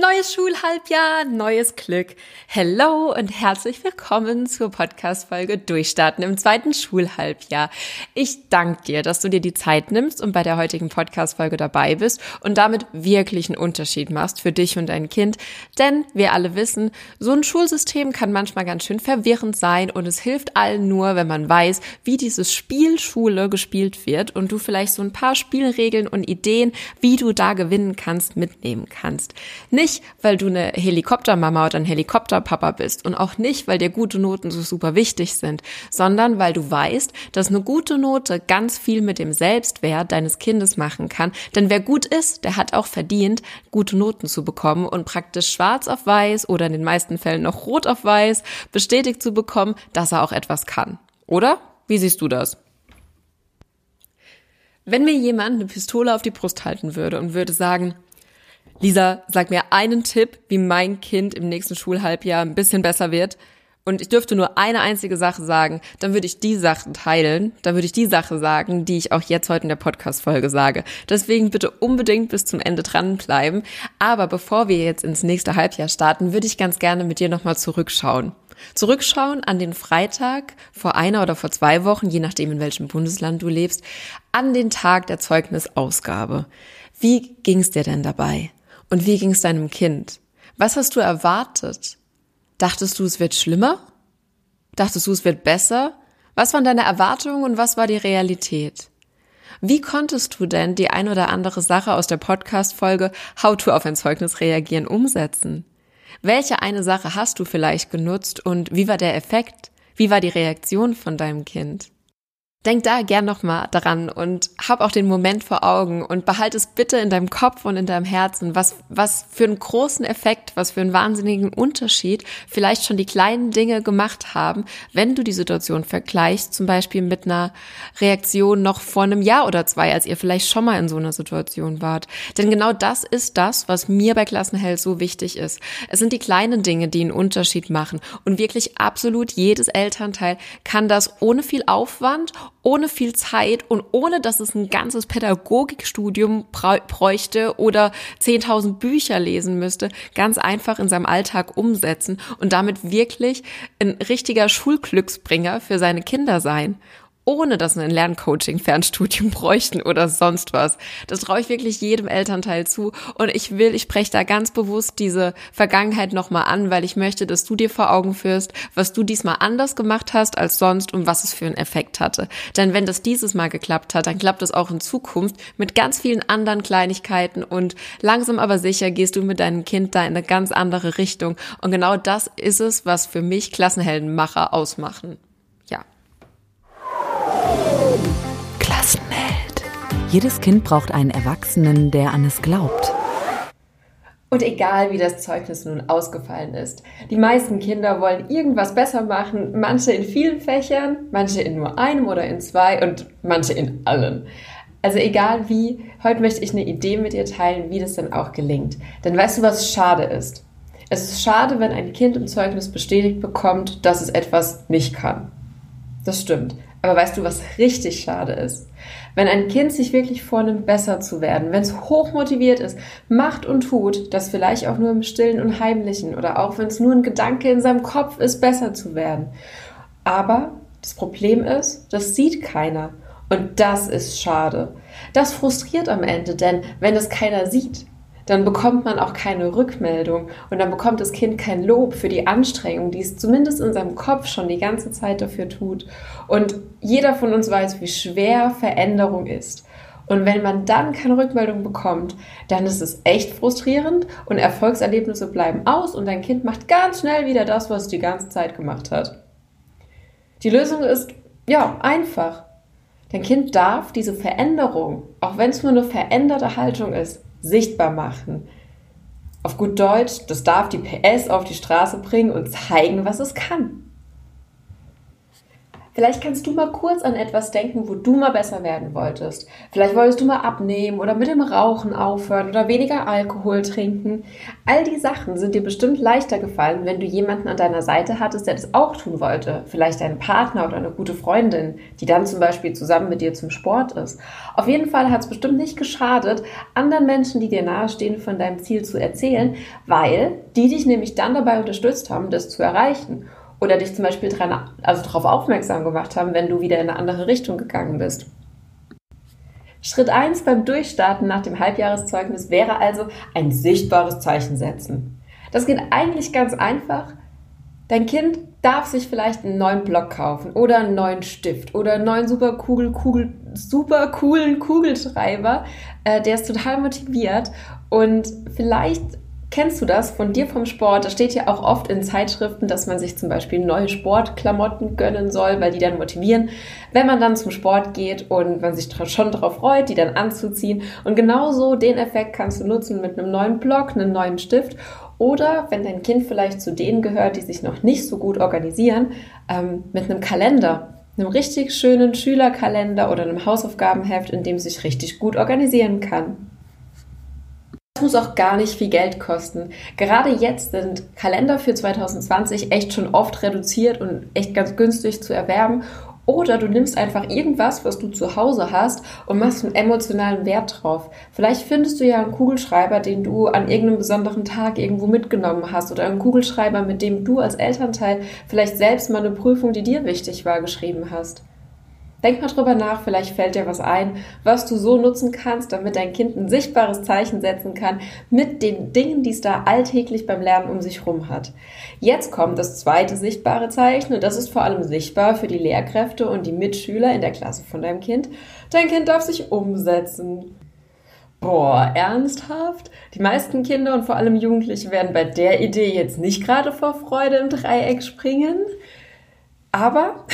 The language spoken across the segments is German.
Neues Schulhalbjahr, neues Glück. Hello und herzlich willkommen zur Podcast-Folge Durchstarten im zweiten Schulhalbjahr. Ich danke dir, dass du dir die Zeit nimmst und bei der heutigen Podcast-Folge dabei bist und damit wirklich einen Unterschied machst für dich und dein Kind. Denn wir alle wissen, so ein Schulsystem kann manchmal ganz schön verwirrend sein und es hilft allen nur, wenn man weiß, wie dieses Spiel Schule gespielt wird und du vielleicht so ein paar Spielregeln und Ideen, wie du da gewinnen kannst, mitnehmen kannst. Nicht nicht, weil du eine Helikoptermama oder ein Helikopterpapa bist und auch nicht, weil dir gute Noten so super wichtig sind, sondern weil du weißt, dass eine gute Note ganz viel mit dem Selbstwert deines Kindes machen kann. Denn wer gut ist, der hat auch verdient, gute Noten zu bekommen und praktisch schwarz auf weiß oder in den meisten Fällen noch rot auf weiß bestätigt zu bekommen, dass er auch etwas kann. Oder? Wie siehst du das? Wenn mir jemand eine Pistole auf die Brust halten würde und würde sagen, Lisa, sag mir einen Tipp, wie mein Kind im nächsten Schulhalbjahr ein bisschen besser wird. Und ich dürfte nur eine einzige Sache sagen, dann würde ich die Sachen teilen, dann würde ich die Sache sagen, die ich auch jetzt heute in der Podcast-Folge sage. Deswegen bitte unbedingt bis zum Ende dranbleiben. Aber bevor wir jetzt ins nächste Halbjahr starten, würde ich ganz gerne mit dir nochmal zurückschauen. Zurückschauen an den Freitag vor einer oder vor zwei Wochen, je nachdem in welchem Bundesland du lebst, an den Tag der Zeugnisausgabe. Wie ging's dir denn dabei? Und wie ging es deinem Kind? Was hast du erwartet? Dachtest du, es wird schlimmer? Dachtest du, es wird besser? Was waren deine Erwartungen und was war die Realität? Wie konntest du denn die ein oder andere Sache aus der Podcast-Folge How to auf ein Zeugnis reagieren umsetzen? Welche eine Sache hast du vielleicht genutzt und wie war der Effekt? Wie war die Reaktion von deinem Kind? Denk da gern nochmal daran und hab auch den Moment vor Augen und behalte es bitte in deinem Kopf und in deinem Herzen, was, was für einen großen Effekt, was für einen wahnsinnigen Unterschied vielleicht schon die kleinen Dinge gemacht haben, wenn du die Situation vergleichst, zum Beispiel mit einer Reaktion noch vor einem Jahr oder zwei, als ihr vielleicht schon mal in so einer Situation wart. Denn genau das ist das, was mir bei Klassenheld so wichtig ist. Es sind die kleinen Dinge, die einen Unterschied machen und wirklich absolut jedes Elternteil kann das ohne viel Aufwand ohne viel Zeit und ohne, dass es ein ganzes Pädagogikstudium bräuchte oder 10.000 Bücher lesen müsste, ganz einfach in seinem Alltag umsetzen und damit wirklich ein richtiger Schulglücksbringer für seine Kinder sein ohne dass sie ein Lerncoaching, Fernstudium bräuchten oder sonst was. Das traue ich wirklich jedem Elternteil zu. Und ich will, ich spreche da ganz bewusst diese Vergangenheit nochmal an, weil ich möchte, dass du dir vor Augen führst, was du diesmal anders gemacht hast als sonst und was es für einen Effekt hatte. Denn wenn das dieses Mal geklappt hat, dann klappt es auch in Zukunft mit ganz vielen anderen Kleinigkeiten und langsam aber sicher gehst du mit deinem Kind da in eine ganz andere Richtung. Und genau das ist es, was für mich Klassenheldenmacher ausmachen. Jedes Kind braucht einen Erwachsenen, der an es glaubt. Und egal wie das Zeugnis nun ausgefallen ist, die meisten Kinder wollen irgendwas besser machen, manche in vielen Fächern, manche in nur einem oder in zwei und manche in allen. Also egal wie, heute möchte ich eine Idee mit dir teilen, wie das dann auch gelingt. Denn weißt du, was schade ist? Es ist schade, wenn ein Kind im Zeugnis bestätigt bekommt, dass es etwas nicht kann. Das stimmt. Aber weißt du, was richtig schade ist? Wenn ein Kind sich wirklich vornimmt, besser zu werden, wenn es hochmotiviert ist, macht und tut, das vielleicht auch nur im Stillen und Heimlichen oder auch wenn es nur ein Gedanke in seinem Kopf ist, besser zu werden. Aber das Problem ist, das sieht keiner. Und das ist schade. Das frustriert am Ende, denn wenn es keiner sieht, dann bekommt man auch keine Rückmeldung und dann bekommt das Kind kein Lob für die Anstrengung, die es zumindest in seinem Kopf schon die ganze Zeit dafür tut. Und jeder von uns weiß, wie schwer Veränderung ist. Und wenn man dann keine Rückmeldung bekommt, dann ist es echt frustrierend und Erfolgserlebnisse bleiben aus und dein Kind macht ganz schnell wieder das, was es die ganze Zeit gemacht hat. Die Lösung ist Ja, einfach. Dein Kind darf diese Veränderung, auch wenn es nur eine veränderte Haltung ist, sichtbar machen. Auf gut Deutsch, das darf die PS auf die Straße bringen und zeigen, was es kann. Vielleicht kannst du mal kurz an etwas denken, wo du mal besser werden wolltest. Vielleicht wolltest du mal abnehmen oder mit dem Rauchen aufhören oder weniger Alkohol trinken. All die Sachen sind dir bestimmt leichter gefallen, wenn du jemanden an deiner Seite hattest, der das auch tun wollte. Vielleicht einen Partner oder eine gute Freundin, die dann zum Beispiel zusammen mit dir zum Sport ist. Auf jeden Fall hat es bestimmt nicht geschadet, anderen Menschen, die dir nahestehen, von deinem Ziel zu erzählen, weil die dich nämlich dann dabei unterstützt haben, das zu erreichen oder dich zum Beispiel dran, also darauf aufmerksam gemacht haben, wenn du wieder in eine andere Richtung gegangen bist. Schritt 1 beim Durchstarten nach dem Halbjahreszeugnis wäre also ein sichtbares Zeichen setzen. Das geht eigentlich ganz einfach. Dein Kind darf sich vielleicht einen neuen Block kaufen oder einen neuen Stift oder einen neuen super, Kugel, Kugel, super coolen Kugelschreiber. Äh, der ist total motiviert und vielleicht Kennst du das von dir vom Sport? Da steht ja auch oft in Zeitschriften, dass man sich zum Beispiel neue Sportklamotten gönnen soll, weil die dann motivieren, wenn man dann zum Sport geht und man sich schon darauf freut, die dann anzuziehen. Und genauso den Effekt kannst du nutzen mit einem neuen Block, einem neuen Stift oder wenn dein Kind vielleicht zu denen gehört, die sich noch nicht so gut organisieren, ähm, mit einem Kalender einem richtig schönen Schülerkalender oder einem Hausaufgabenheft, in dem sich richtig gut organisieren kann muss auch gar nicht viel Geld kosten. Gerade jetzt sind Kalender für 2020 echt schon oft reduziert und echt ganz günstig zu erwerben. Oder du nimmst einfach irgendwas, was du zu Hause hast und machst einen emotionalen Wert drauf. Vielleicht findest du ja einen Kugelschreiber, den du an irgendeinem besonderen Tag irgendwo mitgenommen hast oder einen Kugelschreiber, mit dem du als Elternteil vielleicht selbst mal eine Prüfung, die dir wichtig war, geschrieben hast. Denk mal drüber nach, vielleicht fällt dir was ein, was du so nutzen kannst, damit dein Kind ein sichtbares Zeichen setzen kann mit den Dingen, die es da alltäglich beim Lernen um sich rum hat. Jetzt kommt das zweite sichtbare Zeichen und das ist vor allem sichtbar für die Lehrkräfte und die Mitschüler in der Klasse von deinem Kind. Dein Kind darf sich umsetzen. Boah, ernsthaft? Die meisten Kinder und vor allem Jugendliche werden bei der Idee jetzt nicht gerade vor Freude im Dreieck springen. Aber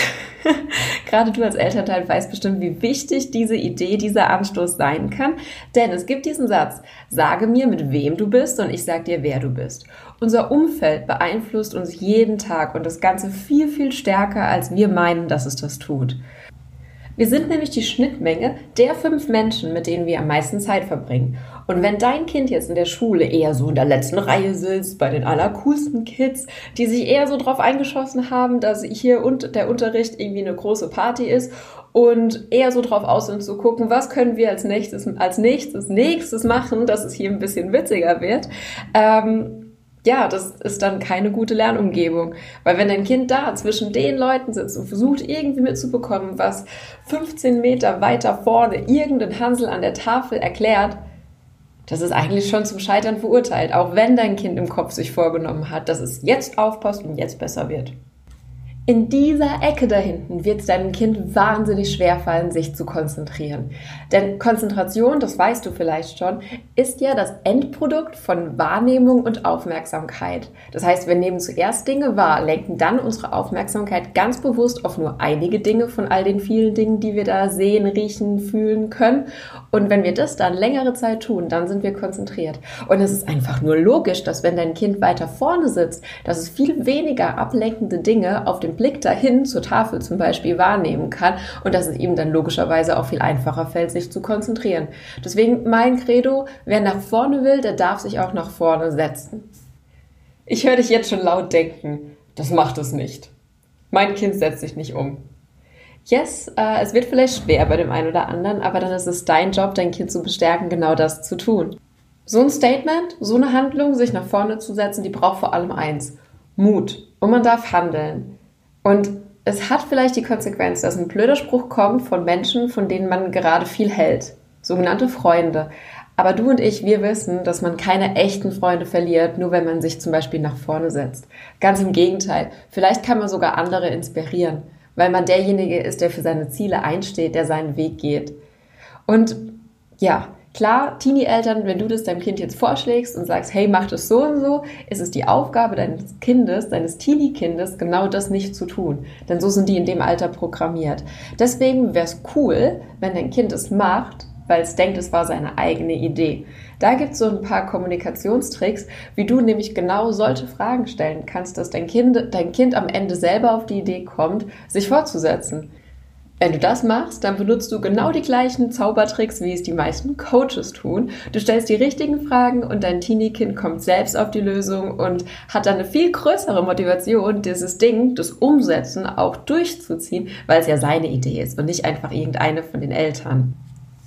gerade du als Elternteil weißt bestimmt, wie wichtig diese Idee, dieser Anstoß sein kann. Denn es gibt diesen Satz, sage mir, mit wem du bist und ich sag dir, wer du bist. Unser Umfeld beeinflusst uns jeden Tag und das Ganze viel, viel stärker, als wir meinen, dass es das tut. Wir sind nämlich die Schnittmenge der fünf Menschen, mit denen wir am meisten Zeit verbringen. Und wenn dein Kind jetzt in der Schule eher so in der letzten Reihe sitzt, bei den allercoolsten Kids, die sich eher so drauf eingeschossen haben, dass hier und der Unterricht irgendwie eine große Party ist und eher so drauf aus sind zu gucken, was können wir als nächstes, als nächstes, nächstes machen, dass es hier ein bisschen witziger wird, ähm, ja, das ist dann keine gute Lernumgebung. Weil wenn dein Kind da zwischen den Leuten sitzt und versucht irgendwie mitzubekommen, was 15 Meter weiter vorne irgendein Hansel an der Tafel erklärt, das ist eigentlich schon zum Scheitern verurteilt, auch wenn dein Kind im Kopf sich vorgenommen hat, dass es jetzt aufpasst und jetzt besser wird. In dieser Ecke da hinten wird es deinem Kind wahnsinnig schwer fallen, sich zu konzentrieren. Denn Konzentration, das weißt du vielleicht schon, ist ja das Endprodukt von Wahrnehmung und Aufmerksamkeit. Das heißt, wir nehmen zuerst Dinge wahr, lenken dann unsere Aufmerksamkeit ganz bewusst auf nur einige Dinge von all den vielen Dingen, die wir da sehen, riechen, fühlen können. Und wenn wir das dann längere Zeit tun, dann sind wir konzentriert. Und es ist einfach nur logisch, dass wenn dein Kind weiter vorne sitzt, dass es viel weniger ablenkende Dinge auf dem Blick dahin zur Tafel zum Beispiel wahrnehmen kann und dass es ihm dann logischerweise auch viel einfacher fällt, sich zu konzentrieren. Deswegen mein Credo, wer nach vorne will, der darf sich auch nach vorne setzen. Ich höre dich jetzt schon laut denken, das macht es nicht. Mein Kind setzt sich nicht um. Yes, äh, es wird vielleicht schwer bei dem einen oder anderen, aber dann ist es dein Job, dein Kind zu bestärken, genau das zu tun. So ein Statement, so eine Handlung, sich nach vorne zu setzen, die braucht vor allem eins. Mut. Und man darf handeln. Und es hat vielleicht die Konsequenz, dass ein blöder Spruch kommt von Menschen, von denen man gerade viel hält. Sogenannte Freunde. Aber du und ich, wir wissen, dass man keine echten Freunde verliert, nur wenn man sich zum Beispiel nach vorne setzt. Ganz im Gegenteil. Vielleicht kann man sogar andere inspirieren, weil man derjenige ist, der für seine Ziele einsteht, der seinen Weg geht. Und ja, Klar, Teenie-Eltern, wenn du das deinem Kind jetzt vorschlägst und sagst, hey, mach das so und so, ist es die Aufgabe deines Kindes, deines Teenie-Kindes, genau das nicht zu tun. Denn so sind die in dem Alter programmiert. Deswegen wäre es cool, wenn dein Kind es macht, weil es denkt, es war seine eigene Idee. Da gibt es so ein paar Kommunikationstricks, wie du nämlich genau solche Fragen stellen kannst, dass dein Kind, dein Kind am Ende selber auf die Idee kommt, sich fortzusetzen. Wenn du das machst, dann benutzt du genau die gleichen Zaubertricks, wie es die meisten Coaches tun. Du stellst die richtigen Fragen und dein Teenie-Kind kommt selbst auf die Lösung und hat dann eine viel größere Motivation, dieses Ding, das Umsetzen auch durchzuziehen, weil es ja seine Idee ist und nicht einfach irgendeine von den Eltern.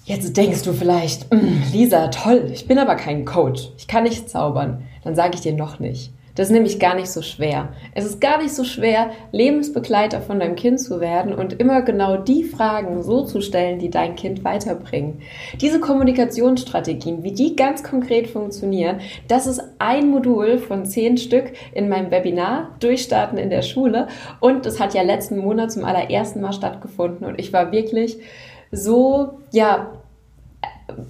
Jetzt denkst du vielleicht, hm, Lisa, toll, ich bin aber kein Coach, ich kann nicht zaubern. Dann sage ich dir noch nicht. Das ist nämlich gar nicht so schwer. Es ist gar nicht so schwer, Lebensbegleiter von deinem Kind zu werden und immer genau die Fragen so zu stellen, die dein Kind weiterbringen. Diese Kommunikationsstrategien, wie die ganz konkret funktionieren, das ist ein Modul von zehn Stück in meinem Webinar Durchstarten in der Schule und das hat ja letzten Monat zum allerersten Mal stattgefunden und ich war wirklich so, ja,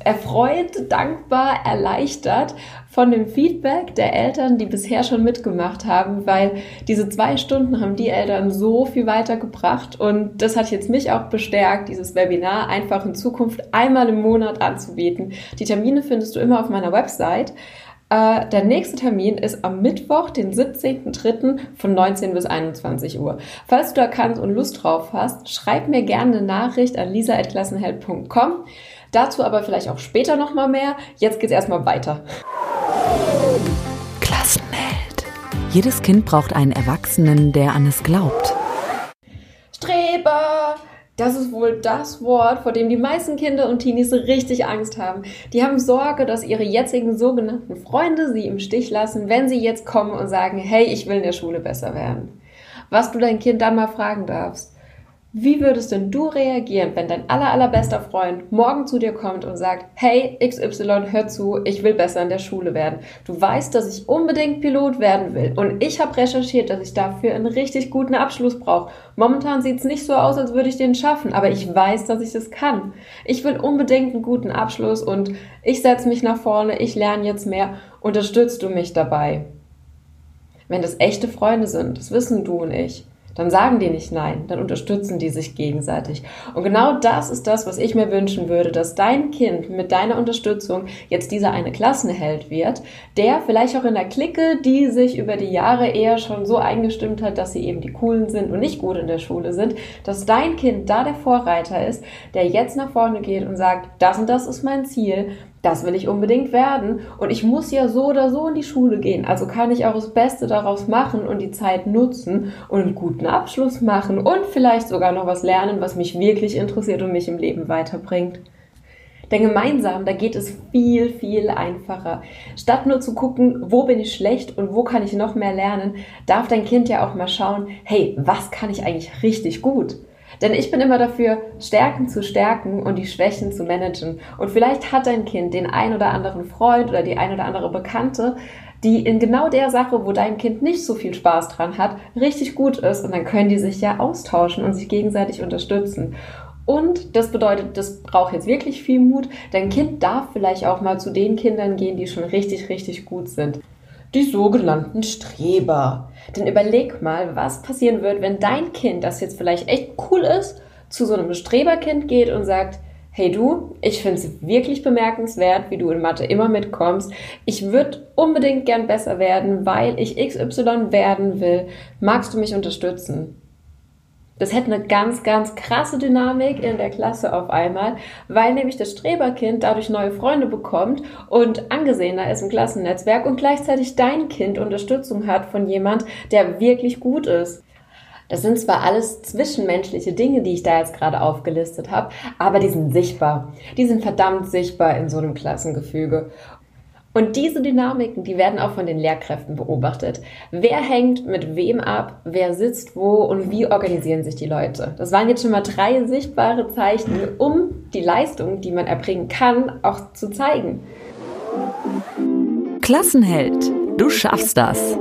erfreut, dankbar, erleichtert von dem Feedback der Eltern, die bisher schon mitgemacht haben, weil diese zwei Stunden haben die Eltern so viel weitergebracht und das hat jetzt mich auch bestärkt, dieses Webinar einfach in Zukunft einmal im Monat anzubieten. Die Termine findest du immer auf meiner Website. Äh, der nächste Termin ist am Mittwoch, den 17.03. von 19 bis 21 Uhr. Falls du da kannst und Lust drauf hast, schreib mir gerne eine Nachricht an lisa.klassenheld.com. Dazu aber vielleicht auch später nochmal mehr. Jetzt geht's erstmal weiter. Klassenheld. Jedes Kind braucht einen Erwachsenen, der an es glaubt. Streber! Das ist wohl das Wort, vor dem die meisten Kinder und Teenies richtig Angst haben. Die haben Sorge, dass ihre jetzigen sogenannten Freunde sie im Stich lassen, wenn sie jetzt kommen und sagen, hey, ich will in der Schule besser werden. Was du dein Kind dann mal fragen darfst. Wie würdest denn du reagieren, wenn dein aller, allerbester Freund morgen zu dir kommt und sagt, hey XY, hör zu, ich will besser in der Schule werden. Du weißt, dass ich unbedingt Pilot werden will und ich habe recherchiert, dass ich dafür einen richtig guten Abschluss brauche. Momentan sieht es nicht so aus, als würde ich den schaffen, aber ich weiß, dass ich das kann. Ich will unbedingt einen guten Abschluss und ich setze mich nach vorne, ich lerne jetzt mehr. Unterstützt du mich dabei? Wenn das echte Freunde sind, das wissen du und ich dann sagen die nicht nein, dann unterstützen die sich gegenseitig. Und genau das ist das, was ich mir wünschen würde, dass dein Kind mit deiner Unterstützung jetzt dieser eine Klassenheld wird, der vielleicht auch in der Clique, die sich über die Jahre eher schon so eingestimmt hat, dass sie eben die coolen sind und nicht gut in der Schule sind, dass dein Kind da der Vorreiter ist, der jetzt nach vorne geht und sagt, das und das ist mein Ziel, das will ich unbedingt werden und ich muss ja so oder so in die Schule gehen. Also kann ich auch das Beste daraus machen und die Zeit nutzen und einen guten Abschluss machen und vielleicht sogar noch was lernen, was mich wirklich interessiert und mich im Leben weiterbringt. Denn gemeinsam, da geht es viel, viel einfacher. Statt nur zu gucken, wo bin ich schlecht und wo kann ich noch mehr lernen, darf dein Kind ja auch mal schauen, hey, was kann ich eigentlich richtig gut? Denn ich bin immer dafür, Stärken zu stärken und die Schwächen zu managen. Und vielleicht hat dein Kind den ein oder anderen Freund oder die ein oder andere Bekannte, die in genau der Sache, wo dein Kind nicht so viel Spaß dran hat, richtig gut ist. Und dann können die sich ja austauschen und sich gegenseitig unterstützen. Und das bedeutet, das braucht jetzt wirklich viel Mut. Dein Kind darf vielleicht auch mal zu den Kindern gehen, die schon richtig, richtig gut sind. Die sogenannten Streber. Denn überleg mal, was passieren wird, wenn dein Kind, das jetzt vielleicht echt cool ist, zu so einem Streberkind geht und sagt, hey du, ich finde es wirklich bemerkenswert, wie du in Mathe immer mitkommst. Ich würde unbedingt gern besser werden, weil ich XY werden will. Magst du mich unterstützen? Das hätte eine ganz, ganz krasse Dynamik in der Klasse auf einmal, weil nämlich das Streberkind dadurch neue Freunde bekommt und angesehener ist im Klassennetzwerk und gleichzeitig dein Kind Unterstützung hat von jemand, der wirklich gut ist. Das sind zwar alles zwischenmenschliche Dinge, die ich da jetzt gerade aufgelistet habe, aber die sind sichtbar. Die sind verdammt sichtbar in so einem Klassengefüge. Und diese Dynamiken, die werden auch von den Lehrkräften beobachtet. Wer hängt mit wem ab, wer sitzt wo und wie organisieren sich die Leute? Das waren jetzt schon mal drei sichtbare Zeichen, um die Leistung, die man erbringen kann, auch zu zeigen. Klassenheld, du schaffst das.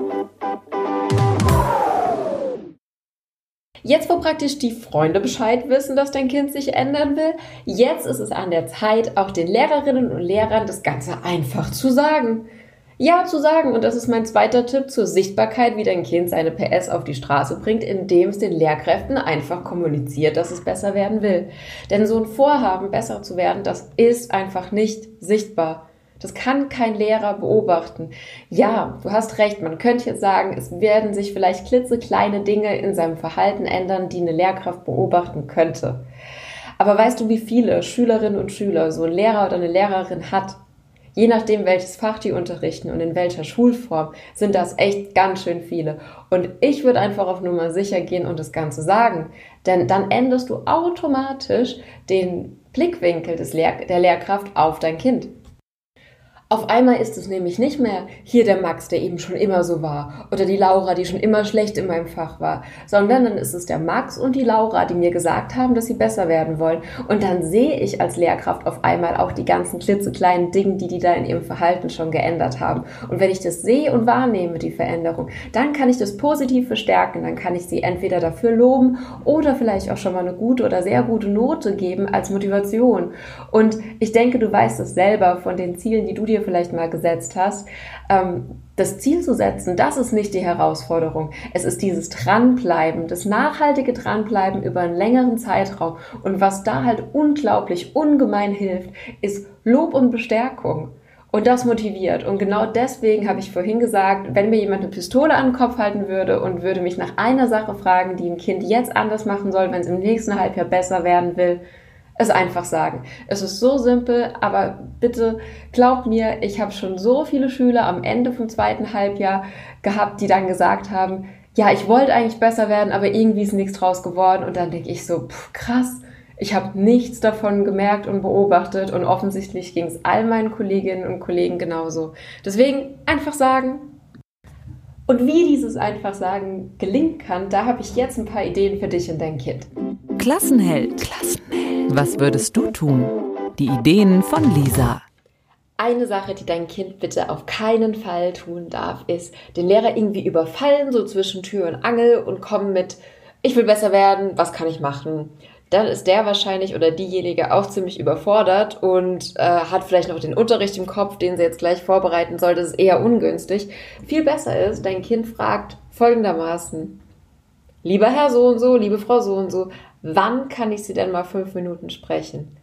Jetzt, wo praktisch die Freunde Bescheid wissen, dass dein Kind sich ändern will, jetzt ist es an der Zeit, auch den Lehrerinnen und Lehrern das Ganze einfach zu sagen. Ja, zu sagen, und das ist mein zweiter Tipp zur Sichtbarkeit, wie dein Kind seine PS auf die Straße bringt, indem es den Lehrkräften einfach kommuniziert, dass es besser werden will. Denn so ein Vorhaben, besser zu werden, das ist einfach nicht sichtbar. Das kann kein Lehrer beobachten. Ja, du hast recht, man könnte jetzt sagen, es werden sich vielleicht klitzekleine Dinge in seinem Verhalten ändern, die eine Lehrkraft beobachten könnte. Aber weißt du, wie viele Schülerinnen und Schüler so ein Lehrer oder eine Lehrerin hat? Je nachdem, welches Fach die unterrichten und in welcher Schulform, sind das echt ganz schön viele. Und ich würde einfach auf Nummer sicher gehen und das Ganze sagen. Denn dann änderst du automatisch den Blickwinkel des Lehr der Lehrkraft auf dein Kind. Auf einmal ist es nämlich nicht mehr hier der Max, der eben schon immer so war, oder die Laura, die schon immer schlecht in meinem Fach war, sondern dann ist es der Max und die Laura, die mir gesagt haben, dass sie besser werden wollen. Und dann sehe ich als Lehrkraft auf einmal auch die ganzen klitzekleinen Dinge, die die da in ihrem Verhalten schon geändert haben. Und wenn ich das sehe und wahrnehme, die Veränderung, dann kann ich das positiv verstärken, dann kann ich sie entweder dafür loben oder vielleicht auch schon mal eine gute oder sehr gute Note geben als Motivation. Und ich denke, du weißt es selber von den Zielen, die du dir dir vielleicht mal gesetzt hast, ähm, das Ziel zu setzen, das ist nicht die Herausforderung. Es ist dieses Dranbleiben, das nachhaltige Dranbleiben über einen längeren Zeitraum. Und was da halt unglaublich, ungemein hilft, ist Lob und Bestärkung. Und das motiviert. Und genau deswegen habe ich vorhin gesagt, wenn mir jemand eine Pistole an den Kopf halten würde und würde mich nach einer Sache fragen, die ein Kind jetzt anders machen soll, wenn es im nächsten Halbjahr besser werden will, es einfach sagen. Es ist so simpel, aber bitte glaubt mir, ich habe schon so viele Schüler am Ende vom zweiten Halbjahr gehabt, die dann gesagt haben, ja, ich wollte eigentlich besser werden, aber irgendwie ist nichts draus geworden. Und dann denke ich so, pff, krass, ich habe nichts davon gemerkt und beobachtet und offensichtlich ging es all meinen Kolleginnen und Kollegen genauso. Deswegen einfach sagen. Und wie dieses einfach sagen gelingen kann, da habe ich jetzt ein paar Ideen für dich und dein Kind. Klassenheld. Klassenheld. Was würdest du tun? Die Ideen von Lisa. Eine Sache, die dein Kind bitte auf keinen Fall tun darf, ist den Lehrer irgendwie überfallen, so zwischen Tür und Angel und kommen mit, ich will besser werden, was kann ich machen? Dann ist der wahrscheinlich oder diejenige auch ziemlich überfordert und äh, hat vielleicht noch den Unterricht im Kopf, den sie jetzt gleich vorbereiten soll. Das ist eher ungünstig. Viel besser ist, dein Kind fragt folgendermaßen, lieber Herr so und so, liebe Frau so und so, wann kann ich Sie denn mal fünf Minuten sprechen?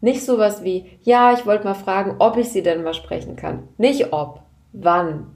Nicht sowas wie, ja, ich wollte mal fragen, ob ich Sie denn mal sprechen kann. Nicht ob, wann.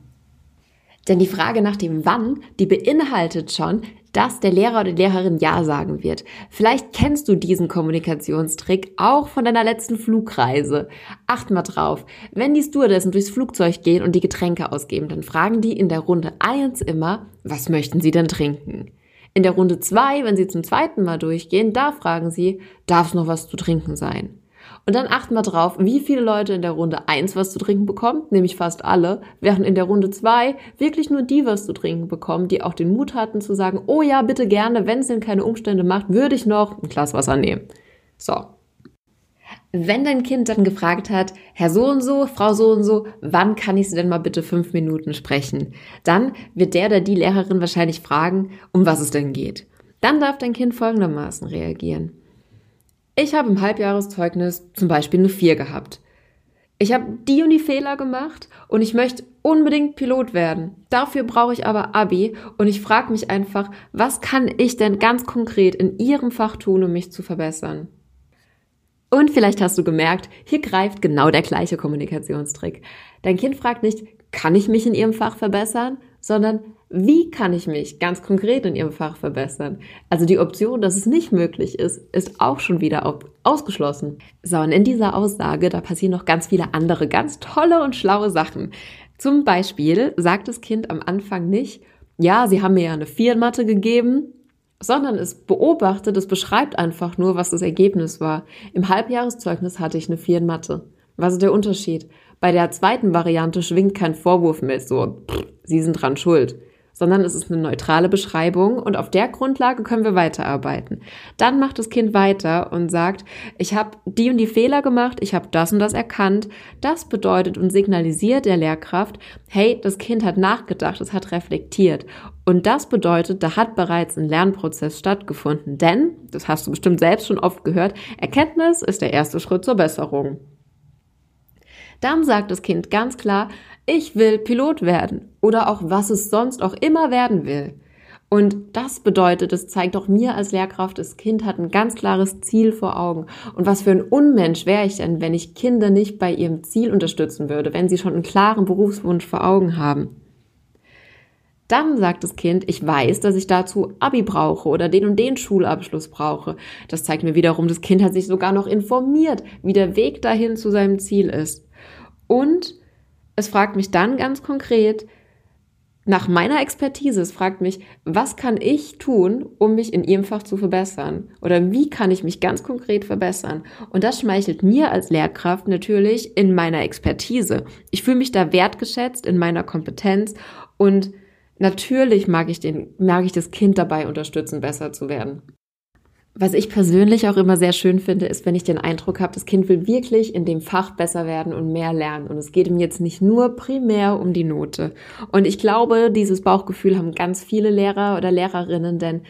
Denn die Frage nach dem Wann, die beinhaltet schon, dass der Lehrer oder die Lehrerin Ja sagen wird. Vielleicht kennst du diesen Kommunikationstrick auch von deiner letzten Flugreise. Acht mal drauf. Wenn die Stewardessen durchs Flugzeug gehen und die Getränke ausgeben, dann fragen die in der Runde eins immer, was möchten sie denn trinken? In der Runde zwei, wenn Sie zum zweiten Mal durchgehen, da fragen Sie, darf es noch was zu trinken sein? Und dann achten wir drauf, wie viele Leute in der Runde eins was zu trinken bekommen, nämlich fast alle, während in der Runde zwei wirklich nur die was zu trinken bekommen, die auch den Mut hatten zu sagen, oh ja, bitte gerne, wenn es denn keine Umstände macht, würde ich noch ein Glas Wasser nehmen. So, wenn dein Kind dann gefragt hat, Herr so und so, Frau so und so, wann kann ich Sie denn mal bitte fünf Minuten sprechen? Dann wird der oder die Lehrerin wahrscheinlich fragen, um was es denn geht. Dann darf dein Kind folgendermaßen reagieren. Ich habe im Halbjahreszeugnis zum Beispiel eine 4 gehabt. Ich habe die und die Fehler gemacht und ich möchte unbedingt Pilot werden. Dafür brauche ich aber Abi und ich frage mich einfach, was kann ich denn ganz konkret in Ihrem Fach tun, um mich zu verbessern? Und vielleicht hast du gemerkt, hier greift genau der gleiche Kommunikationstrick. Dein Kind fragt nicht, kann ich mich in ihrem Fach verbessern, sondern wie kann ich mich ganz konkret in ihrem Fach verbessern? Also die Option, dass es nicht möglich ist, ist auch schon wieder ausgeschlossen. So, und in dieser Aussage, da passieren noch ganz viele andere ganz tolle und schlaue Sachen. Zum Beispiel sagt das Kind am Anfang nicht, ja, Sie haben mir ja eine Viermatte gegeben, sondern es beobachtet, es beschreibt einfach nur, was das Ergebnis war. Im Halbjahreszeugnis hatte ich eine 4 in Mathe. Was ist der Unterschied? Bei der zweiten Variante schwingt kein Vorwurf mehr so, pff, Sie sind dran schuld, sondern es ist eine neutrale Beschreibung und auf der Grundlage können wir weiterarbeiten. Dann macht das Kind weiter und sagt, ich habe die und die Fehler gemacht, ich habe das und das erkannt. Das bedeutet und signalisiert der Lehrkraft, hey, das Kind hat nachgedacht, es hat reflektiert. Und das bedeutet, da hat bereits ein Lernprozess stattgefunden. Denn, das hast du bestimmt selbst schon oft gehört, Erkenntnis ist der erste Schritt zur Besserung. Dann sagt das Kind ganz klar, ich will Pilot werden oder auch was es sonst auch immer werden will. Und das bedeutet, es zeigt auch mir als Lehrkraft, das Kind hat ein ganz klares Ziel vor Augen. Und was für ein Unmensch wäre ich denn, wenn ich Kinder nicht bei ihrem Ziel unterstützen würde, wenn sie schon einen klaren Berufswunsch vor Augen haben. Dann sagt das Kind, ich weiß, dass ich dazu Abi brauche oder den und den Schulabschluss brauche. Das zeigt mir wiederum, das Kind hat sich sogar noch informiert, wie der Weg dahin zu seinem Ziel ist. Und es fragt mich dann ganz konkret nach meiner Expertise. Es fragt mich, was kann ich tun, um mich in ihrem Fach zu verbessern? Oder wie kann ich mich ganz konkret verbessern? Und das schmeichelt mir als Lehrkraft natürlich in meiner Expertise. Ich fühle mich da wertgeschätzt in meiner Kompetenz und natürlich mag ich den, mag ich das Kind dabei unterstützen, besser zu werden. Was ich persönlich auch immer sehr schön finde, ist, wenn ich den Eindruck habe, das Kind will wirklich in dem Fach besser werden und mehr lernen. Und es geht ihm jetzt nicht nur primär um die Note. Und ich glaube, dieses Bauchgefühl haben ganz viele Lehrer oder Lehrerinnen, denn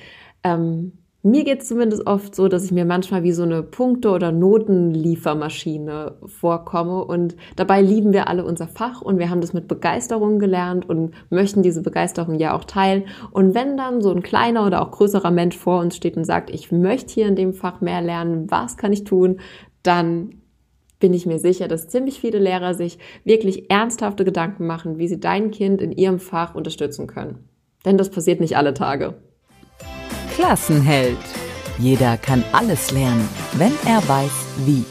ähm, mir geht es zumindest oft so, dass ich mir manchmal wie so eine Punkte- oder Notenliefermaschine vorkomme und dabei lieben wir alle unser Fach und wir haben das mit Begeisterung gelernt und möchten diese Begeisterung ja auch teilen. Und wenn dann so ein kleiner oder auch größerer Mensch vor uns steht und sagt, ich möchte hier in dem Fach mehr lernen, was kann ich tun, dann bin ich mir sicher, dass ziemlich viele Lehrer sich wirklich ernsthafte Gedanken machen, wie sie dein Kind in ihrem Fach unterstützen können. Denn das passiert nicht alle Tage. Klassenheld. Jeder kann alles lernen, wenn er weiß, wie.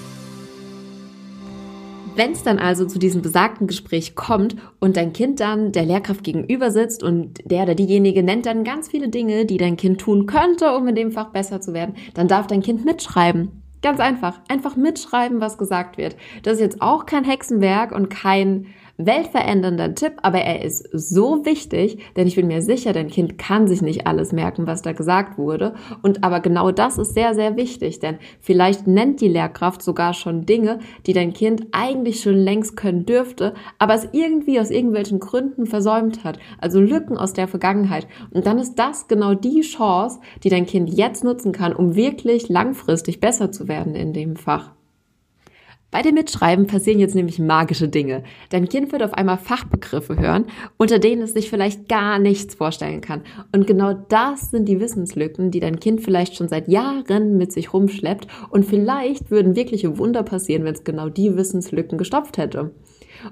Wenn es dann also zu diesem besagten Gespräch kommt und dein Kind dann der Lehrkraft gegenüber sitzt und der oder diejenige nennt dann ganz viele Dinge, die dein Kind tun könnte, um in dem Fach besser zu werden, dann darf dein Kind mitschreiben. Ganz einfach. Einfach mitschreiben, was gesagt wird. Das ist jetzt auch kein Hexenwerk und kein weltverändernder Tipp, aber er ist so wichtig, denn ich bin mir sicher, dein Kind kann sich nicht alles merken, was da gesagt wurde. Und aber genau das ist sehr, sehr wichtig, denn vielleicht nennt die Lehrkraft sogar schon Dinge, die dein Kind eigentlich schon längst können dürfte, aber es irgendwie aus irgendwelchen Gründen versäumt hat. Also Lücken aus der Vergangenheit. Und dann ist das genau die Chance, die dein Kind jetzt nutzen kann, um wirklich langfristig besser zu werden in dem Fach. Bei dem Mitschreiben passieren jetzt nämlich magische Dinge. Dein Kind wird auf einmal Fachbegriffe hören, unter denen es sich vielleicht gar nichts vorstellen kann. Und genau das sind die Wissenslücken, die dein Kind vielleicht schon seit Jahren mit sich rumschleppt. Und vielleicht würden wirkliche Wunder passieren, wenn es genau die Wissenslücken gestopft hätte.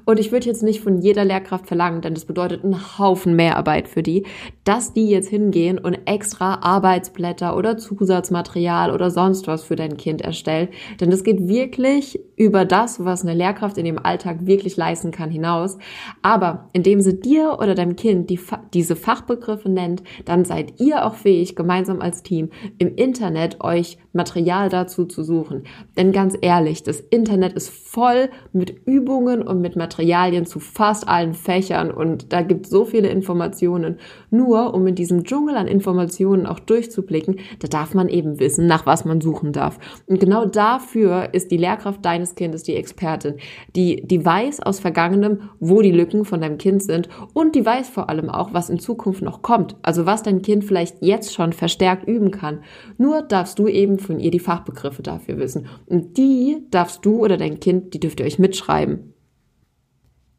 Und ich würde jetzt nicht von jeder Lehrkraft verlangen, denn das bedeutet einen Haufen Mehrarbeit für die, dass die jetzt hingehen und extra Arbeitsblätter oder Zusatzmaterial oder sonst was für dein Kind erstellen. Denn das geht wirklich über das, was eine Lehrkraft in dem Alltag wirklich leisten kann, hinaus. Aber indem sie dir oder deinem Kind die, diese Fachbegriffe nennt, dann seid ihr auch fähig, gemeinsam als Team im Internet euch Material dazu zu suchen. Denn ganz ehrlich, das Internet ist voll mit Übungen und mit Materialien zu fast allen Fächern und da gibt so viele Informationen. Nur um in diesem Dschungel an Informationen auch durchzublicken, da darf man eben wissen, nach was man suchen darf. Und genau dafür ist die Lehrkraft deines Kindes die Expertin, die, die weiß aus Vergangenem, wo die Lücken von deinem Kind sind und die weiß vor allem auch, was in Zukunft noch kommt. Also was dein Kind vielleicht jetzt schon verstärkt üben kann. Nur darfst du eben von ihr die Fachbegriffe dafür wissen. Und die darfst du oder dein Kind, die dürft ihr euch mitschreiben.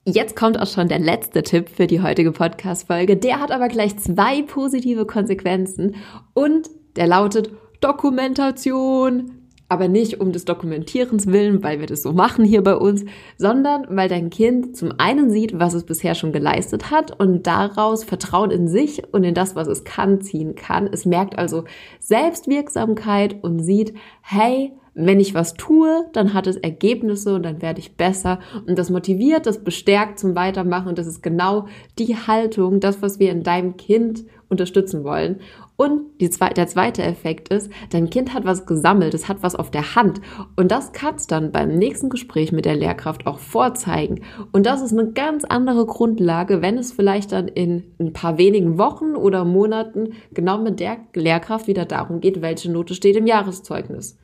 Jetzt kommt auch schon der letzte Tipp für die heutige Podcast-Folge. Der hat aber gleich zwei positive Konsequenzen und der lautet Dokumentation. Aber nicht um des Dokumentierens willen, weil wir das so machen hier bei uns, sondern weil dein Kind zum einen sieht, was es bisher schon geleistet hat und daraus Vertrauen in sich und in das, was es kann, ziehen kann. Es merkt also Selbstwirksamkeit und sieht, hey, wenn ich was tue, dann hat es Ergebnisse und dann werde ich besser. Und das motiviert, das bestärkt zum Weitermachen. Und das ist genau die Haltung, das, was wir in deinem Kind unterstützen wollen. Und die zwe der zweite Effekt ist, dein Kind hat was gesammelt, es hat was auf der Hand. Und das kannst dann beim nächsten Gespräch mit der Lehrkraft auch vorzeigen. Und das ist eine ganz andere Grundlage, wenn es vielleicht dann in ein paar wenigen Wochen oder Monaten genau mit der Lehrkraft wieder darum geht, welche Note steht im Jahreszeugnis.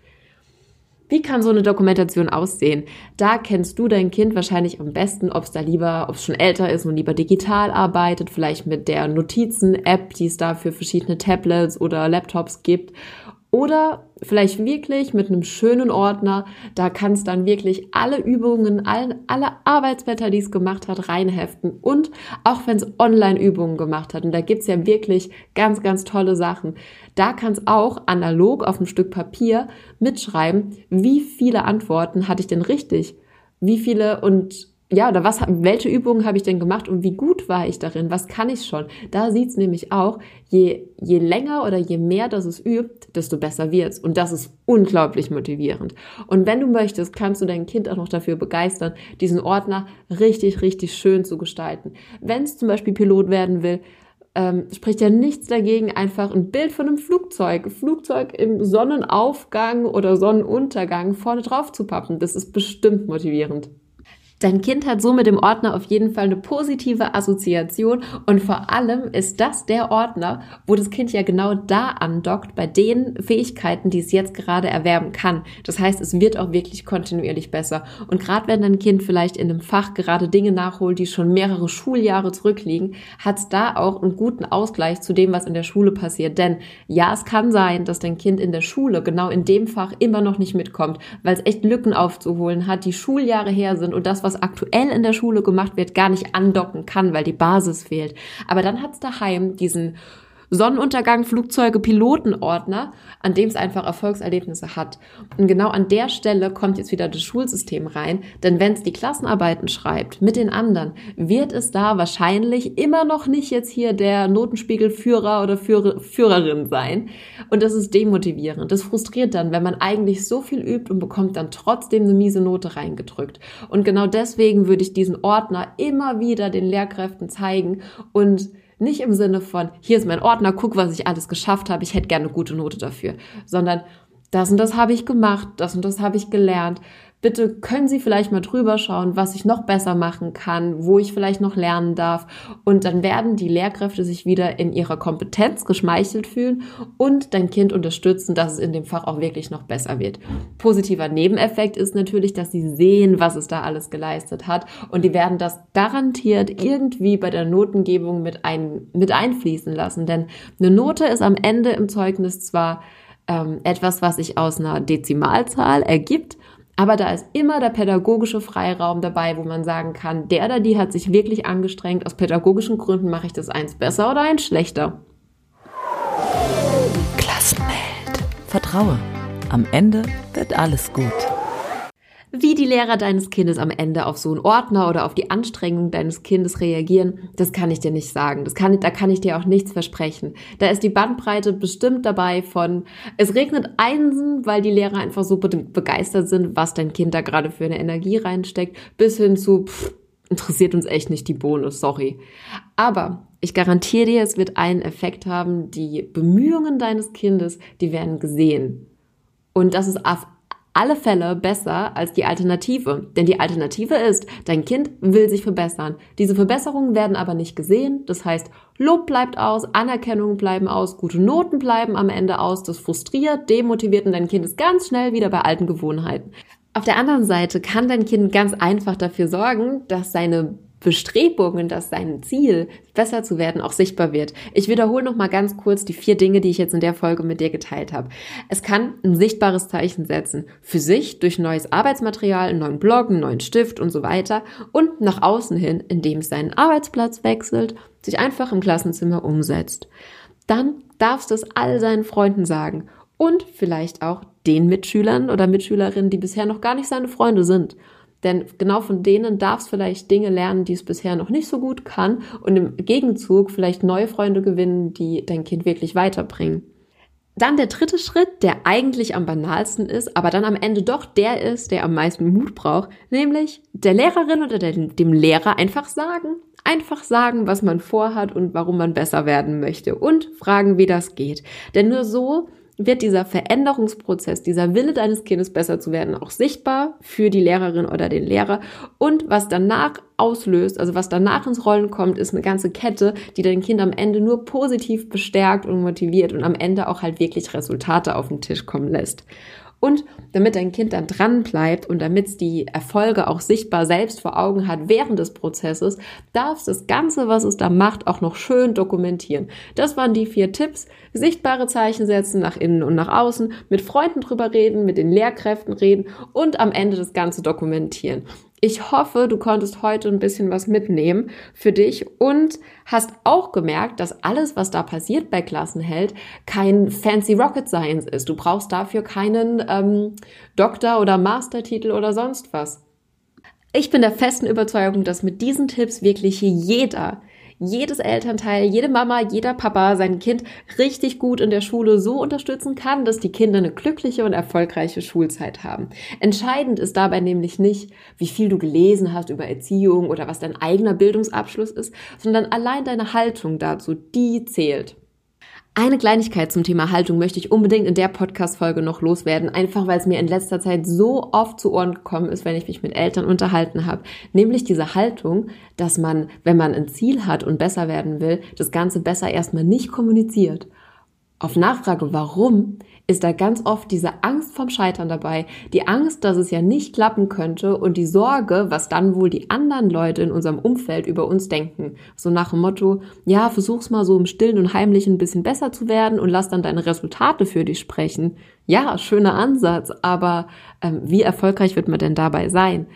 Wie kann so eine Dokumentation aussehen? Da kennst du dein Kind wahrscheinlich am besten, ob es da lieber, ob es schon älter ist und lieber digital arbeitet, vielleicht mit der Notizen-App, die es da für verschiedene Tablets oder Laptops gibt. Oder vielleicht wirklich mit einem schönen Ordner, da kannst dann wirklich alle Übungen, alle, alle Arbeitsblätter, die es gemacht hat, reinheften. Und auch wenn es Online-Übungen gemacht hat, und da gibt's ja wirklich ganz, ganz tolle Sachen, da kannst auch analog auf einem Stück Papier mitschreiben, wie viele Antworten hatte ich denn richtig? Wie viele und ja, oder was, welche Übungen habe ich denn gemacht und wie gut war ich darin? Was kann ich schon? Da sieht's nämlich auch, je, je länger oder je mehr das es übt, desto besser wird's. Und das ist unglaublich motivierend. Und wenn du möchtest, kannst du dein Kind auch noch dafür begeistern, diesen Ordner richtig, richtig schön zu gestalten. Wenn es zum Beispiel Pilot werden will, ähm, spricht ja nichts dagegen, einfach ein Bild von einem Flugzeug, Flugzeug im Sonnenaufgang oder Sonnenuntergang vorne drauf zu pappen. Das ist bestimmt motivierend. Dein Kind hat so mit dem Ordner auf jeden Fall eine positive Assoziation und vor allem ist das der Ordner, wo das Kind ja genau da andockt bei den Fähigkeiten, die es jetzt gerade erwerben kann. Das heißt, es wird auch wirklich kontinuierlich besser. Und gerade wenn dein Kind vielleicht in einem Fach gerade Dinge nachholt, die schon mehrere Schuljahre zurückliegen, hat es da auch einen guten Ausgleich zu dem, was in der Schule passiert. Denn ja, es kann sein, dass dein Kind in der Schule genau in dem Fach immer noch nicht mitkommt, weil es echt Lücken aufzuholen hat, die Schuljahre her sind und das, was was aktuell in der Schule gemacht wird, gar nicht andocken kann, weil die Basis fehlt. Aber dann hat's daheim diesen Sonnenuntergang, Flugzeuge, Pilotenordner, an dem es einfach Erfolgserlebnisse hat. Und genau an der Stelle kommt jetzt wieder das Schulsystem rein, denn wenn es die Klassenarbeiten schreibt mit den anderen, wird es da wahrscheinlich immer noch nicht jetzt hier der Notenspiegelführer oder Führer, Führerin sein. Und das ist demotivierend. Das frustriert dann, wenn man eigentlich so viel übt und bekommt dann trotzdem eine miese Note reingedrückt. Und genau deswegen würde ich diesen Ordner immer wieder den Lehrkräften zeigen und nicht im Sinne von, hier ist mein Ordner, guck, was ich alles geschafft habe, ich hätte gerne eine gute Note dafür, sondern das und das habe ich gemacht, das und das habe ich gelernt bitte können Sie vielleicht mal drüber schauen, was ich noch besser machen kann, wo ich vielleicht noch lernen darf. Und dann werden die Lehrkräfte sich wieder in ihrer Kompetenz geschmeichelt fühlen und dein Kind unterstützen, dass es in dem Fach auch wirklich noch besser wird. Positiver Nebeneffekt ist natürlich, dass sie sehen, was es da alles geleistet hat. Und die werden das garantiert irgendwie bei der Notengebung mit, ein, mit einfließen lassen. Denn eine Note ist am Ende im Zeugnis zwar ähm, etwas, was sich aus einer Dezimalzahl ergibt, aber da ist immer der pädagogische Freiraum dabei, wo man sagen kann, der oder die hat sich wirklich angestrengt. Aus pädagogischen Gründen mache ich das eins besser oder eins schlechter. Klassenheld. Vertraue. Am Ende wird alles gut. Wie die Lehrer deines Kindes am Ende auf so einen Ordner oder auf die Anstrengung deines Kindes reagieren, das kann ich dir nicht sagen. Das kann, da kann ich dir auch nichts versprechen. Da ist die Bandbreite bestimmt dabei von, es regnet Einsen, weil die Lehrer einfach so begeistert sind, was dein Kind da gerade für eine Energie reinsteckt, bis hin zu, pff, interessiert uns echt nicht die Bonus, sorry. Aber ich garantiere dir, es wird einen Effekt haben, die Bemühungen deines Kindes, die werden gesehen. Und das ist auf alle Fälle besser als die Alternative. Denn die Alternative ist, dein Kind will sich verbessern. Diese Verbesserungen werden aber nicht gesehen. Das heißt, Lob bleibt aus, Anerkennung bleiben aus, gute Noten bleiben am Ende aus. Das frustriert, demotiviert und dein Kind ist ganz schnell wieder bei alten Gewohnheiten. Auf der anderen Seite kann dein Kind ganz einfach dafür sorgen, dass seine Bestrebungen, dass sein Ziel, besser zu werden, auch sichtbar wird. Ich wiederhole noch mal ganz kurz die vier Dinge, die ich jetzt in der Folge mit dir geteilt habe. Es kann ein sichtbares Zeichen setzen. Für sich durch neues Arbeitsmaterial, einen neuen Blog, einen neuen Stift und so weiter. Und nach außen hin, indem es seinen Arbeitsplatz wechselt, sich einfach im Klassenzimmer umsetzt. Dann darfst du es all seinen Freunden sagen. Und vielleicht auch den Mitschülern oder Mitschülerinnen, die bisher noch gar nicht seine Freunde sind. Denn genau von denen darfst vielleicht Dinge lernen, die es bisher noch nicht so gut kann und im Gegenzug vielleicht neue Freunde gewinnen, die dein Kind wirklich weiterbringen. Dann der dritte Schritt, der eigentlich am banalsten ist, aber dann am Ende doch der ist, der am meisten Mut braucht, nämlich der Lehrerin oder dem Lehrer einfach sagen, Einfach sagen, was man vorhat und warum man besser werden möchte und fragen, wie das geht. Denn nur so wird dieser Veränderungsprozess, dieser Wille deines Kindes besser zu werden, auch sichtbar für die Lehrerin oder den Lehrer. Und was danach auslöst, also was danach ins Rollen kommt, ist eine ganze Kette, die dein Kind am Ende nur positiv bestärkt und motiviert und am Ende auch halt wirklich Resultate auf den Tisch kommen lässt. Und damit dein Kind dann dran bleibt und damit es die Erfolge auch sichtbar selbst vor Augen hat während des Prozesses, darfst das Ganze, was es da macht, auch noch schön dokumentieren. Das waren die vier Tipps. Sichtbare Zeichen setzen nach innen und nach außen, mit Freunden drüber reden, mit den Lehrkräften reden und am Ende das Ganze dokumentieren. Ich hoffe, du konntest heute ein bisschen was mitnehmen für dich und hast auch gemerkt, dass alles, was da passiert bei Klassenheld, kein fancy Rocket Science ist. Du brauchst dafür keinen ähm, Doktor- oder Mastertitel oder sonst was. Ich bin der festen Überzeugung, dass mit diesen Tipps wirklich jeder jedes Elternteil, jede Mama, jeder Papa sein Kind richtig gut in der Schule so unterstützen kann, dass die Kinder eine glückliche und erfolgreiche Schulzeit haben. Entscheidend ist dabei nämlich nicht, wie viel du gelesen hast über Erziehung oder was dein eigener Bildungsabschluss ist, sondern allein deine Haltung dazu, die zählt. Eine Kleinigkeit zum Thema Haltung möchte ich unbedingt in der Podcast-Folge noch loswerden, einfach weil es mir in letzter Zeit so oft zu Ohren gekommen ist, wenn ich mich mit Eltern unterhalten habe. Nämlich diese Haltung, dass man, wenn man ein Ziel hat und besser werden will, das Ganze besser erstmal nicht kommuniziert. Auf Nachfrage, warum, ist da ganz oft diese Angst vom Scheitern dabei, die Angst, dass es ja nicht klappen könnte und die Sorge, was dann wohl die anderen Leute in unserem Umfeld über uns denken. So nach dem Motto, ja, versuch's mal so im Stillen und Heimlichen ein bisschen besser zu werden und lass dann deine Resultate für dich sprechen. Ja, schöner Ansatz, aber ähm, wie erfolgreich wird man denn dabei sein?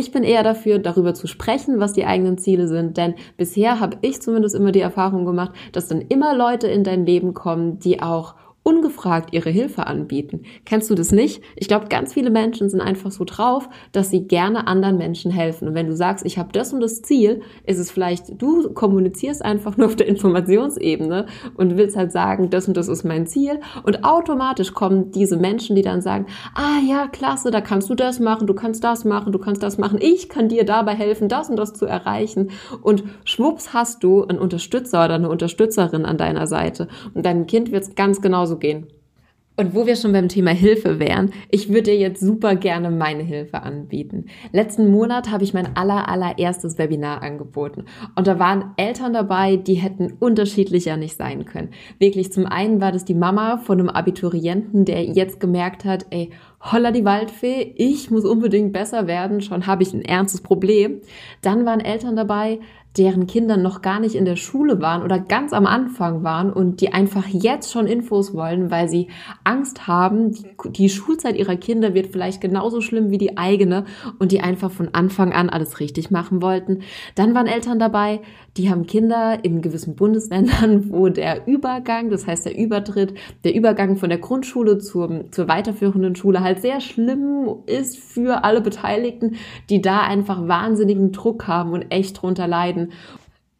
Ich bin eher dafür, darüber zu sprechen, was die eigenen Ziele sind, denn bisher habe ich zumindest immer die Erfahrung gemacht, dass dann immer Leute in dein Leben kommen, die auch ungefragt ihre Hilfe anbieten. Kennst du das nicht? Ich glaube, ganz viele Menschen sind einfach so drauf, dass sie gerne anderen Menschen helfen. Und wenn du sagst, ich habe das und das Ziel, ist es vielleicht, du kommunizierst einfach nur auf der Informationsebene und willst halt sagen, das und das ist mein Ziel. Und automatisch kommen diese Menschen, die dann sagen, ah ja, klasse, da kannst du das machen, du kannst das machen, du kannst das machen, ich kann dir dabei helfen, das und das zu erreichen. Und schwupps hast du einen Unterstützer oder eine Unterstützerin an deiner Seite. Und deinem Kind wird es ganz genauso genauso gehen. Und wo wir schon beim Thema Hilfe wären, ich würde dir jetzt super gerne meine Hilfe anbieten. Letzten Monat habe ich mein aller, allererstes Webinar angeboten. Und da waren Eltern dabei, die hätten unterschiedlicher nicht sein können. Wirklich, zum einen war das die Mama von einem Abiturienten, der jetzt gemerkt hat, ey, holla die Waldfee, ich muss unbedingt besser werden, schon habe ich ein ernstes Problem. Dann waren Eltern dabei, deren Kinder noch gar nicht in der Schule waren oder ganz am Anfang waren und die einfach jetzt schon Infos wollen, weil sie Angst haben, die, die, Schulzeit ihrer Kinder wird vielleicht genauso schlimm wie die eigene und die einfach von Anfang an alles richtig machen wollten. Dann waren Eltern dabei, die haben Kinder in gewissen Bundesländern, wo der Übergang, das heißt der Übertritt, der Übergang von der Grundschule zur, zur weiterführenden Schule halt sehr schlimm ist für alle Beteiligten, die da einfach wahnsinnigen Druck haben und echt drunter leiden.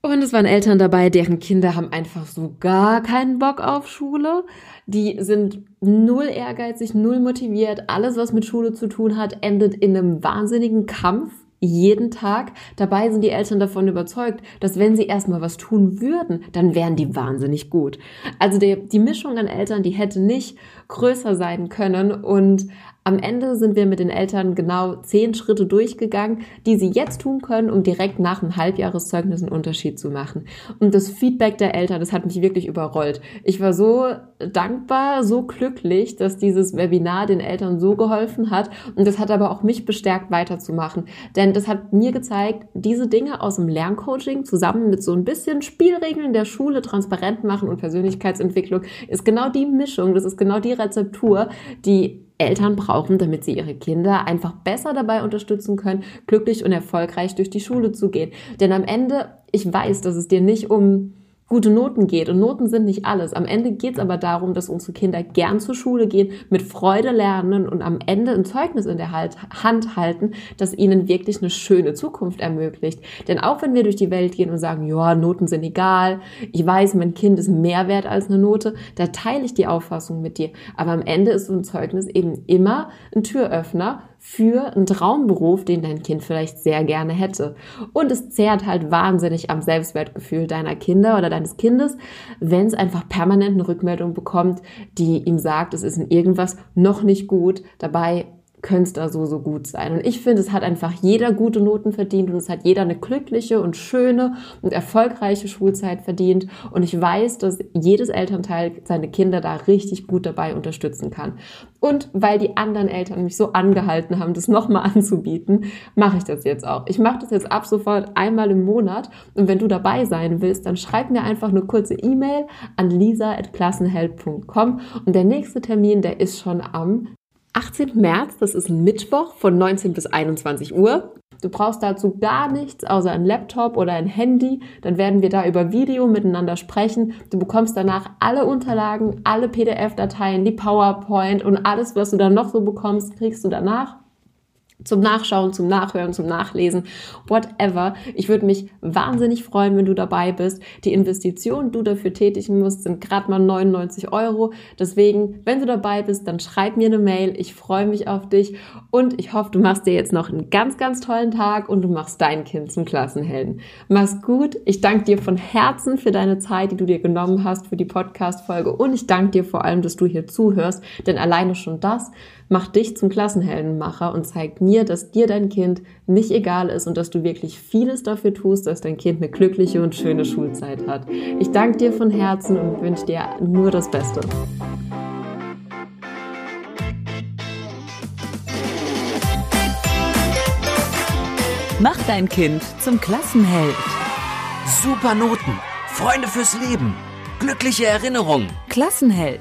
Und es waren Eltern dabei, deren Kinder haben einfach so gar keinen Bock auf Schule. Die sind null ehrgeizig, null motiviert. Alles, was mit Schule zu tun hat, endet in einem wahnsinnigen Kampf jeden Tag. Dabei sind die Eltern davon überzeugt, dass wenn sie erstmal was tun würden, dann wären die wahnsinnig gut. Also die, die Mischung an Eltern, die hätte nicht größer sein können und am Ende sind wir mit den Eltern genau zehn Schritte durchgegangen, die sie jetzt tun können, um direkt nach einem Halbjahreszeugnis einen Unterschied zu machen. Und das Feedback der Eltern, das hat mich wirklich überrollt. Ich war so dankbar, so glücklich, dass dieses Webinar den Eltern so geholfen hat. Und das hat aber auch mich bestärkt, weiterzumachen. Denn das hat mir gezeigt, diese Dinge aus dem Lerncoaching zusammen mit so ein bisschen Spielregeln der Schule transparent machen und Persönlichkeitsentwicklung ist genau die Mischung, das ist genau die Rezeptur, die Eltern brauchen, damit sie ihre Kinder einfach besser dabei unterstützen können, glücklich und erfolgreich durch die Schule zu gehen. Denn am Ende, ich weiß, dass es dir nicht um gute Noten geht. Und Noten sind nicht alles. Am Ende geht es aber darum, dass unsere Kinder gern zur Schule gehen, mit Freude lernen und am Ende ein Zeugnis in der Hand halten, das ihnen wirklich eine schöne Zukunft ermöglicht. Denn auch wenn wir durch die Welt gehen und sagen, ja, Noten sind egal, ich weiß, mein Kind ist mehr wert als eine Note, da teile ich die Auffassung mit dir. Aber am Ende ist so ein Zeugnis eben immer ein Türöffner für einen Traumberuf, den dein Kind vielleicht sehr gerne hätte. Und es zehrt halt wahnsinnig am Selbstwertgefühl deiner Kinder oder deines Kindes, wenn es einfach permanent eine Rückmeldung bekommt, die ihm sagt, es ist in irgendwas noch nicht gut. Dabei da so, so gut sein. Und ich finde, es hat einfach jeder gute Noten verdient und es hat jeder eine glückliche und schöne und erfolgreiche Schulzeit verdient. Und ich weiß, dass jedes Elternteil seine Kinder da richtig gut dabei unterstützen kann. Und weil die anderen Eltern mich so angehalten haben, das nochmal anzubieten, mache ich das jetzt auch. Ich mache das jetzt ab sofort einmal im Monat. Und wenn du dabei sein willst, dann schreib mir einfach eine kurze E-Mail an lisa.klassenheld.com. Und der nächste Termin, der ist schon am 18. März, das ist ein Mittwoch von 19 bis 21 Uhr. Du brauchst dazu gar nichts außer ein Laptop oder ein Handy. Dann werden wir da über Video miteinander sprechen. Du bekommst danach alle Unterlagen, alle PDF-Dateien, die PowerPoint und alles, was du dann noch so bekommst, kriegst du danach zum Nachschauen, zum Nachhören, zum Nachlesen, whatever. Ich würde mich wahnsinnig freuen, wenn du dabei bist. Die Investitionen, die du dafür tätigen musst, sind gerade mal 99 Euro. Deswegen, wenn du dabei bist, dann schreib mir eine Mail. Ich freue mich auf dich und ich hoffe, du machst dir jetzt noch einen ganz, ganz tollen Tag und du machst dein Kind zum Klassenhelden. Mach's gut. Ich danke dir von Herzen für deine Zeit, die du dir genommen hast für die Podcast-Folge und ich danke dir vor allem, dass du hier zuhörst, denn alleine schon das macht dich zum Klassenheldenmacher und zeigt mir, dass dir dein Kind nicht egal ist und dass du wirklich vieles dafür tust, dass dein Kind eine glückliche und schöne Schulzeit hat. Ich danke dir von Herzen und wünsche dir nur das Beste. Mach dein Kind zum Klassenheld. Super Noten, Freunde fürs Leben, glückliche Erinnerungen. Klassenheld.